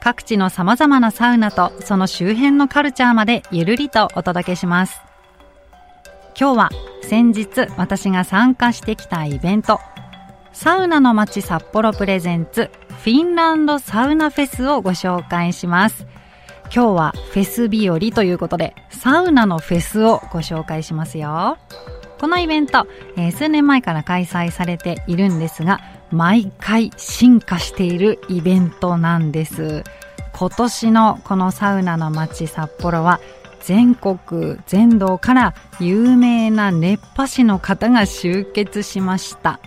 各地の様々なサウナとその周辺のカルチャーまでゆるりとお届けします。今日は先日私が参加してきたイベント、サウナの街札幌プレゼンツフィンランドサウナフェスをご紹介します。今日はフェス日和ということで、サウナのフェスをご紹介しますよ。このイベント、えー、数年前から開催されているんですが、毎回進化しているイベントなんです。今年のこのサウナの街札幌は全国全道から有名な熱波師の方が集結しました。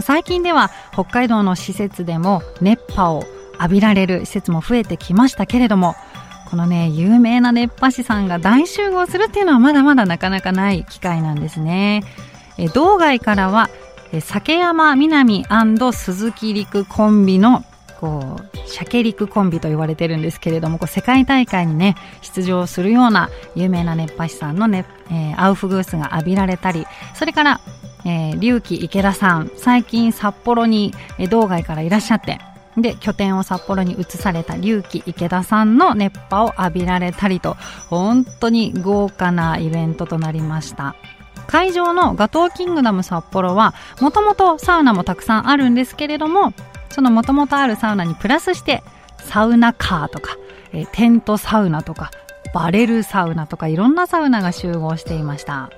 最近では北海道の施設でも熱波を浴びられる施設も増えてきましたけれどもこのね有名な熱波師さんが大集合するっていうのはまだまだなかなかない機会なんですね。道外からは酒山南鈴木陸コンビのこう鮭陸コンビと言われてるんですけれどもこう世界大会にね出場するような有名な熱波師さんのね、えー、アウフグースが浴びられたりそれからえー、龍樹池田さん最近札幌に、えー、道外からいらっしゃってで拠点を札幌に移された龍樹池田さんの熱波を浴びられたりと本当に豪華なイベントとなりました。会場のガトーキングダム札幌はもともとサウナもたくさんあるんですけれどもそのもともとあるサウナにプラスしてサウナカーとか、えー、テントサウナとかバレルサウナとかいろんなサウナが集合していました。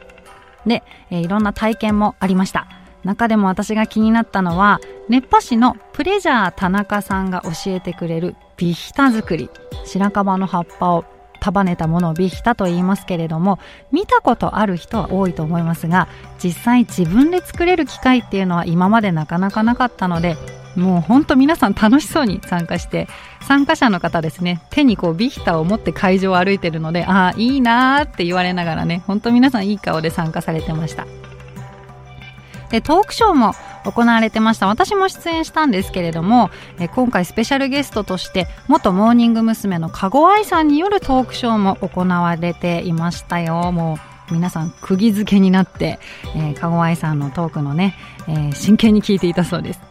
で、えー、いろんな体験もありました。中でも私が気になったのは熱波師のプレジャー田中さんが教えてくれるビヒタ作り。白樺の葉っぱを束ねたものをビヒタと言いますけれども見たことある人は多いと思いますが実際自分で作れる機会っていうのは今までなかなかなかったのでもうほんと皆さん楽しそうに参加して参加者の方ですね手にこうビヒタを持って会場を歩いてるのでああいいなーって言われながらねほんと皆さんいい顔で参加されてましたでトークショーも行われてました私も出演したんですけれどもえ今回スペシャルゲストとして元モーニング娘。の籠愛さんによるトークショーも行われていましたよもう皆さん釘付けになって、えー、かごあいさんのトークのね、えー、真剣に聞いていたそうです。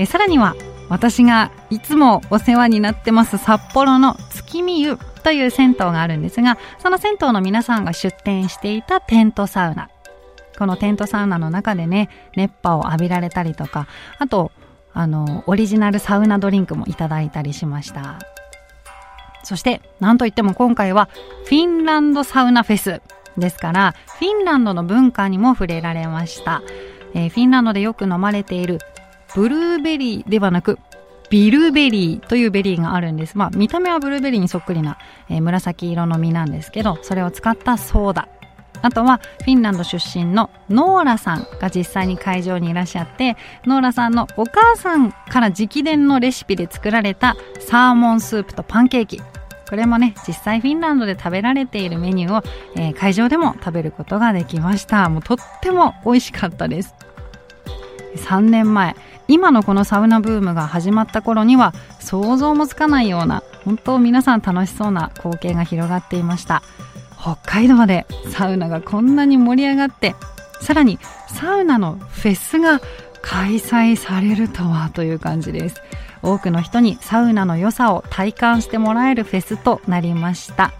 え、さらには、私がいつもお世話になってます札幌の月見湯という銭湯があるんですが、その銭湯の皆さんが出店していたテントサウナ。このテントサウナの中でね、熱波を浴びられたりとか、あと、あの、オリジナルサウナドリンクもいただいたりしました。そして、なんといっても今回は、フィンランドサウナフェスですから、フィンランドの文化にも触れられました。えー、フィンランドでよく飲まれている、ブルーベリーではなく、ビルベリーというベリーがあるんです。まあ、見た目はブルーベリーにそっくりな、えー、紫色の実なんですけど、それを使ったソーダ。あとはフィンランド出身のノーラさんが実際に会場にいらっしゃってノーラさんのお母さんから直伝のレシピで作られたサーモンスープとパンケーキ。これもね実際フィンランドで食べられているメニューを、えー、会場でも食べることができました。もうとっても美味しかったです。3年前今のこのサウナブームが始まった頃には想像もつかないような本当皆さん楽しそうな光景が広がっていました。北海道までサウナがこんなに盛り上がってさらにサウナのフェスが開催されるとはという感じです。多くの人にサウナの良さを体感してもらえるフェスとなりました。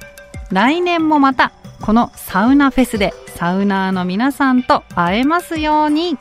来年もまたこのサウナフェスでサウナーの皆さんと会えますように。